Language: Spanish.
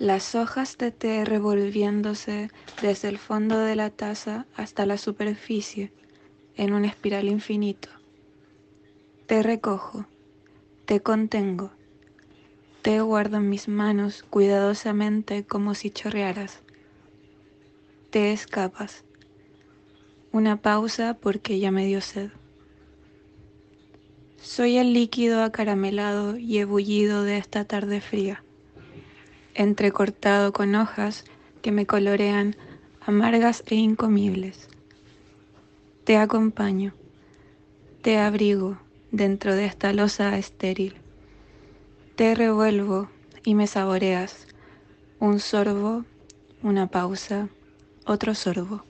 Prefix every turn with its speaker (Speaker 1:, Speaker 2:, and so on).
Speaker 1: las hojas de té revolviéndose desde el fondo de la taza hasta la superficie en un espiral infinito. Te recojo, te contengo, te guardo en mis manos cuidadosamente como si chorrearas. Te escapas. Una pausa porque ya me dio sed. Soy el líquido acaramelado y ebullido de esta tarde fría, entrecortado con hojas que me colorean amargas e incomibles. Te acompaño, te abrigo dentro de esta losa estéril. Te revuelvo y me saboreas. Un sorbo, una pausa, otro sorbo.